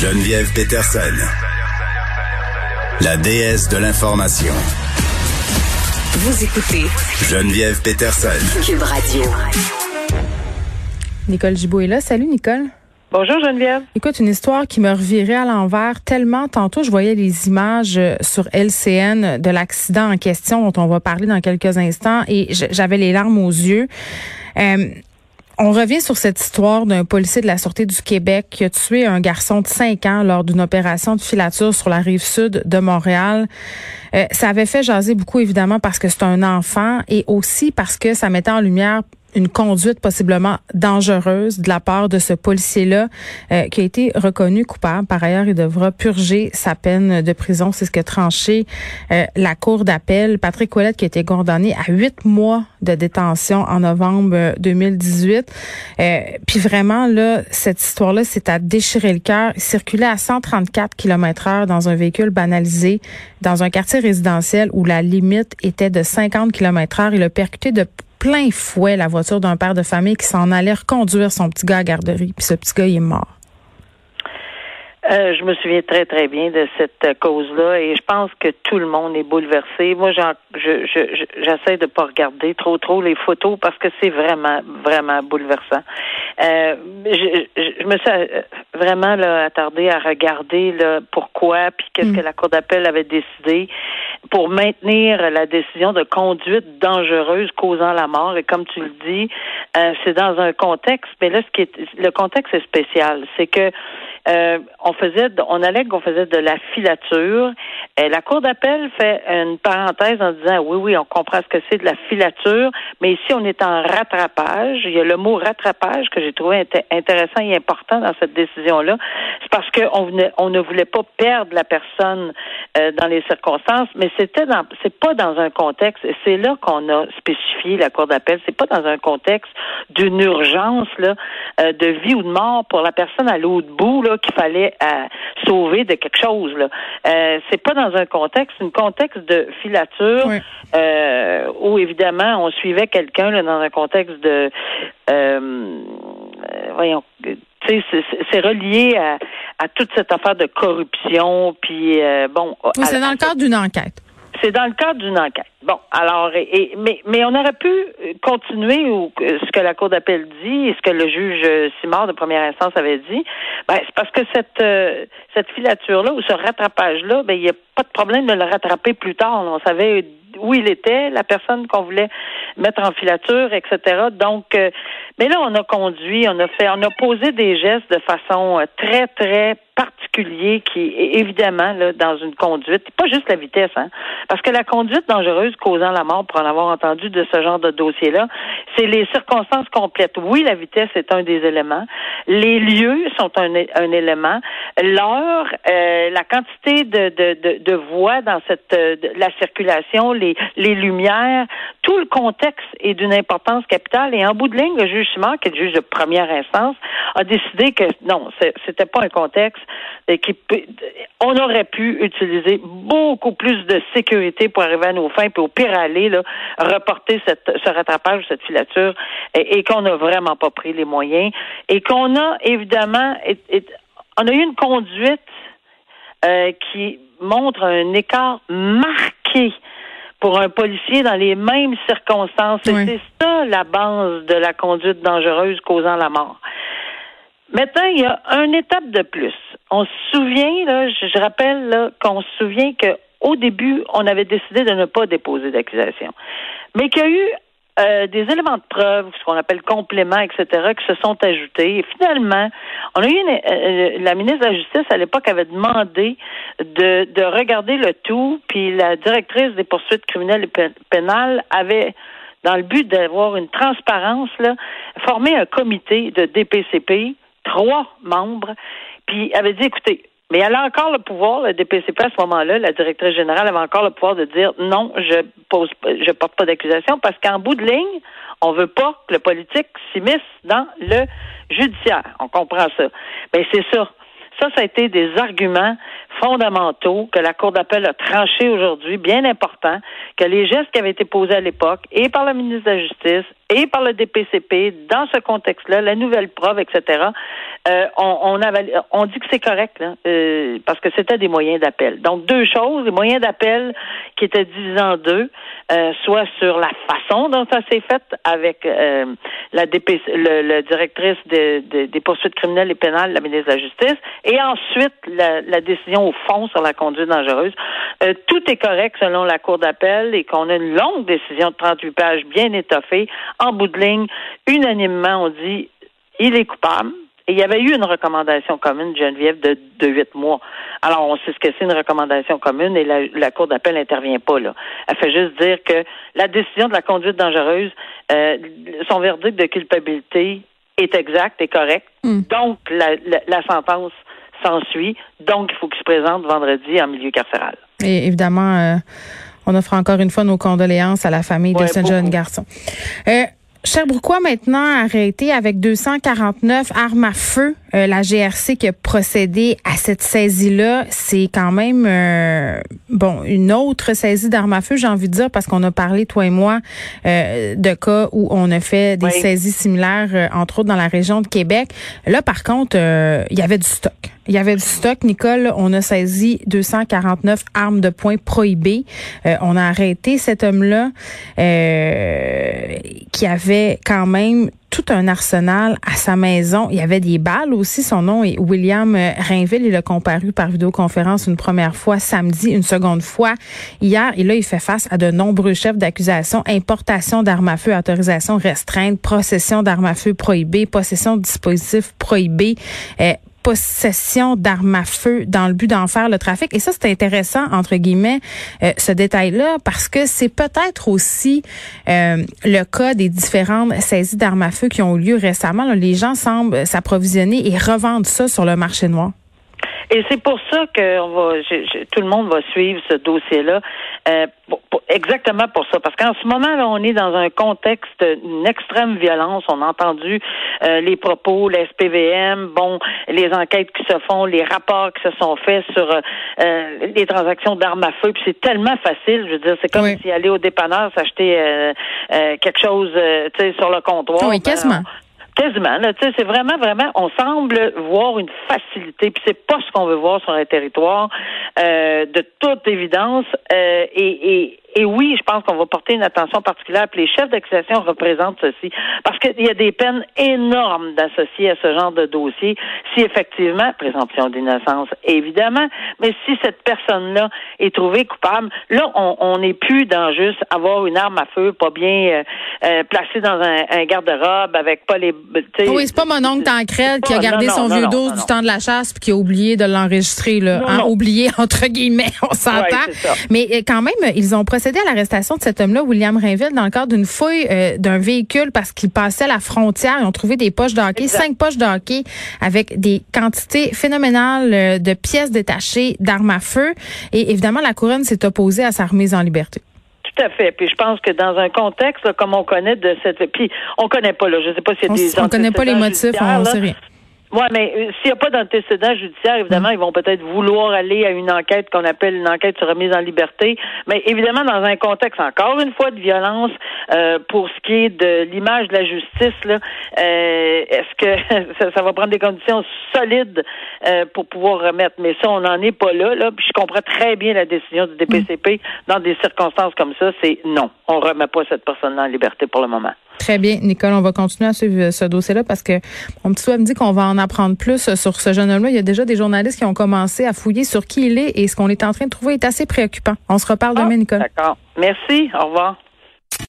Geneviève Peterson, la déesse de l'information. Vous écoutez Geneviève Peterson. Cube Radio. Nicole Gibault est là. Salut Nicole. Bonjour Geneviève. Écoute, une histoire qui me revirait à l'envers tellement. Tantôt, je voyais les images euh, sur LCN de l'accident en question dont on va parler dans quelques instants et j'avais les larmes aux yeux. Euh, on revient sur cette histoire d'un policier de la Sûreté du Québec qui a tué un garçon de 5 ans lors d'une opération de filature sur la rive sud de Montréal. Euh, ça avait fait jaser beaucoup, évidemment, parce que c'est un enfant et aussi parce que ça mettait en lumière une conduite possiblement dangereuse de la part de ce policier-là euh, qui a été reconnu coupable. Par ailleurs, il devra purger sa peine de prison. C'est ce que tranché euh, la Cour d'appel. Patrick Ouellette qui a été condamné à huit mois de détention en novembre 2018. Euh, puis vraiment, là, cette histoire-là, c'est à déchirer le cœur. Il circulait à 134 km heure dans un véhicule banalisé dans un quartier résidentiel où la limite était de 50 km heure. Il a percuté de plein fouet la voiture d'un père de famille qui s'en allait reconduire son petit gars à garderie. Puis ce petit gars, il est mort. Euh, je me souviens très très bien de cette euh, cause-là et je pense que tout le monde est bouleversé. Moi, j'en, je, je, j'essaie de pas regarder trop trop les photos parce que c'est vraiment vraiment bouleversant. Euh, je, je, me suis euh, vraiment là, attardée à regarder là, pourquoi puis qu'est-ce mm. que la cour d'appel avait décidé pour maintenir la décision de conduite dangereuse causant la mort. Et comme tu le dis, euh, c'est dans un contexte, mais là, ce qui est, le contexte est spécial. C'est que euh, on faisait, on allègue qu'on faisait de la filature. Et la Cour d'appel fait une parenthèse en disant oui, oui, on comprend ce que c'est de la filature, mais ici on est en rattrapage. Il y a le mot rattrapage que j'ai trouvé intéressant et important dans cette décision-là. C'est parce qu'on on ne voulait pas perdre la personne euh, dans les circonstances, mais c'était dans, c'est pas dans un contexte. C'est là qu'on a spécifié la Cour d'appel. C'est pas dans un contexte d'une urgence là, euh, de vie ou de mort pour la personne à l'autre bout là qu'il fallait euh, sauver de quelque chose. Là. Euh, c'est pas dans un contexte, un contexte de filature euh, où évidemment on suivait quelqu'un dans un contexte de voyons c'est relié à, à, toute cette affaire de corruption puis bon c'est dans le cadre d'une enquête c'est dans le cadre d'une enquête. Bon, alors, et, mais, mais on aurait pu continuer ou ce que la Cour d'appel dit et ce que le juge Simard de première instance avait dit. Ben, c'est parce que cette euh, cette filature-là ou ce rattrapage-là, ben, il n'y a pas de problème de le rattraper plus tard. On savait où il était, la personne qu'on voulait mettre en filature, etc. Donc, euh, mais là, on a conduit, on a fait, on a posé des gestes de façon euh, très, très particulier qui évidemment là, dans une conduite, pas juste la vitesse, hein, parce que la conduite dangereuse causant la mort, pour en avoir entendu de ce genre de dossier-là, c'est les circonstances complètes. Oui, la vitesse est un des éléments. Les lieux sont un, un élément. L'heure, euh, la quantité de, de, de, de voies dans cette la circulation, les, les lumières, tout le contexte est d'une importance capitale. Et en bout de ligne, le juge Simard, qui est le juge de première instance, a décidé que non, c'était pas un contexte et qui on aurait pu utiliser beaucoup plus de sécurité pour arriver à nos fins, puis au pire aller reporter ce rattrapage, cette filature, et, qu'on n'a vraiment pas pris les moyens, et qu'on a évidemment, on a eu une conduite euh, qui montre un écart marqué pour un policier dans les mêmes circonstances. Et c'est ça la base de la conduite dangereuse causant la mort. Maintenant, il y a une étape de plus. On se souvient, là, je, rappelle qu'on se souvient qu'au début, on avait décidé de ne pas déposer d'accusation. Mais qu'il y a eu euh, des éléments de preuve, ce qu'on appelle compléments, etc., qui se sont ajoutés. Et finalement, on a eu une, euh, la ministre de la Justice à l'époque avait demandé de, de regarder le tout, puis la directrice des poursuites criminelles et pénales avait dans le but d'avoir une transparence, formé un comité de DPCP, trois membres, puis avait dit, écoutez, mais elle a encore le pouvoir, le DPCP à ce moment-là, la directrice générale avait encore le pouvoir de dire non, je pose je porte pas d'accusation parce qu'en bout de ligne, on veut pas que le politique s'immisce dans le judiciaire. On comprend ça. Mais c'est ça. Ça, ça a été des arguments fondamentaux que la Cour d'appel a tranché aujourd'hui, bien important, que les gestes qui avaient été posés à l'époque, et par le ministre de la Justice, et par le DPCP dans ce contexte-là, la nouvelle preuve, etc. Euh, on, on, on dit que c'est correct là, euh, parce que c'était des moyens d'appel. Donc deux choses, les moyens d'appel qui étaient divisés en deux, euh, soit sur la façon dont ça s'est fait avec euh, la DPC, le, directrice des poursuites criminelles et pénales, la ministre de la Justice, et ensuite la, la décision au fond sur la conduite dangereuse. Euh, tout est correct selon la Cour d'appel et qu'on a une longue décision de 38 pages bien étoffée. En bout de ligne, unanimement, on dit il est coupable. Et il y avait eu une recommandation commune, Geneviève, de, de 8 mois. Alors, on sait ce que c'est une recommandation commune et la, la Cour d'appel n'intervient pas là. Elle fait juste dire que la décision de la conduite dangereuse, euh, son verdict de culpabilité est exact et correct. Hmm. Donc, la, la, la sentence s'ensuit. Donc, il faut qu'il se présente vendredi en milieu carcéral. Et évidemment, euh, on offre encore une fois nos condoléances à la famille de ce jeune garçon. Euh, Sherbrookeois maintenant arrêté avec 249 armes à feu. Euh, la GRC qui a procédé à cette saisie-là, c'est quand même euh, bon une autre saisie d'armes à feu, j'ai envie de dire, parce qu'on a parlé toi et moi euh, de cas où on a fait des saisies similaires, entre autres dans la région de Québec. Là, par contre, il y avait du stock. Il y avait du stock, Nicole. On a saisi 249 armes de poing prohibées. on a arrêté cet homme-là qui avait quand même tout un arsenal à sa maison. Il y avait des balles aussi. Son nom est William Rainville. Il a comparu par vidéoconférence une première fois samedi, une seconde fois hier. Et là, il fait face à de nombreux chefs d'accusation. Importation d'armes à feu, autorisation restreinte, possession d'armes à feu prohibées, possession de dispositifs prohibés, euh, possession d'armes à feu dans le but d'en faire le trafic. Et ça, c'est intéressant, entre guillemets, euh, ce détail-là, parce que c'est peut-être aussi euh, le cas des différentes saisies d'armes à feu qui ont eu lieu récemment. les gens semblent s'approvisionner et revendre ça sur le marché noir. Et c'est pour ça que tout le monde va suivre ce dossier-là. Euh, exactement pour ça. Parce qu'en ce moment, là, on est dans un contexte d'une extrême violence. On a entendu euh, les propos, les SPVM, bon, les enquêtes qui se font, les rapports qui se sont faits sur euh, les transactions d'armes à feu. Puis c'est tellement facile. Je veux dire, c'est comme si aller au dépanneur s'acheter quelque chose, tu sais, sur le comptoir. Oui, ben, quasiment. Quasiment. tu sais, c'est vraiment, vraiment, on semble voir une facilité, puis c'est pas ce qu'on veut voir sur un territoire, euh, de toute évidence. Euh, et, et oui, je pense qu'on va porter une attention particulière. Puis les chefs d'accusation représentent ceci. Parce qu'il y a des peines énormes d'associer à ce genre de dossier. Si effectivement, présomption d'innocence, évidemment, mais si cette personne-là est trouvée coupable, là, on n'est plus dans juste avoir une arme à feu pas bien euh, euh, placée dans un, garde-robe avec pas les. Oui, c'est pas mon oncle Tancred qui a gardé son vieux dos du temps de la chasse puis qui a oublié de l'enregistrer, là. Hein, oublié, entre guillemets, on s'entend. mais euh, quand même, ils ont procédé à l'arrestation de cet homme-là, William Rainville, dans le cadre d'une fouille euh, d'un véhicule parce qu'il passait la frontière. Ils ont trouvé des poches de hockey, cinq poches de hockey avec des quantités phénoménales euh, de pièces détachées d'armes à feu. Et évidemment, la couronne s'est opposée à sa remise en liberté. Tout à fait. Puis je pense que dans un contexte comme on connaît de cette, puis on connaît pas là, je sais pas s'il y a des. On connaît pas les motifs, on sait rien. Oui, mais euh, s'il n'y a pas d'antécédent judiciaire, évidemment, mm. ils vont peut-être vouloir aller à une enquête qu'on appelle une enquête sur remise en liberté. Mais évidemment, dans un contexte encore une fois de violence, euh, pour ce qui est de l'image de la justice, là, euh, est-ce que ça, va prendre des conditions solides euh, pour pouvoir remettre? Mais ça, on n'en est pas là. là. Puis je comprends très bien la décision du DPCP mm. dans des circonstances comme ça. C'est non, on remet pas cette personne en liberté pour le moment. Très bien, Nicole. On va continuer à suivre ce dossier-là parce que mon petit soeur me dit qu'on va en apprendre plus sur ce jeune homme-là. Il y a déjà des journalistes qui ont commencé à fouiller sur qui il est et ce qu'on est en train de trouver est assez préoccupant. On se reparle demain, ah, Nicole. D'accord. Merci. Au revoir.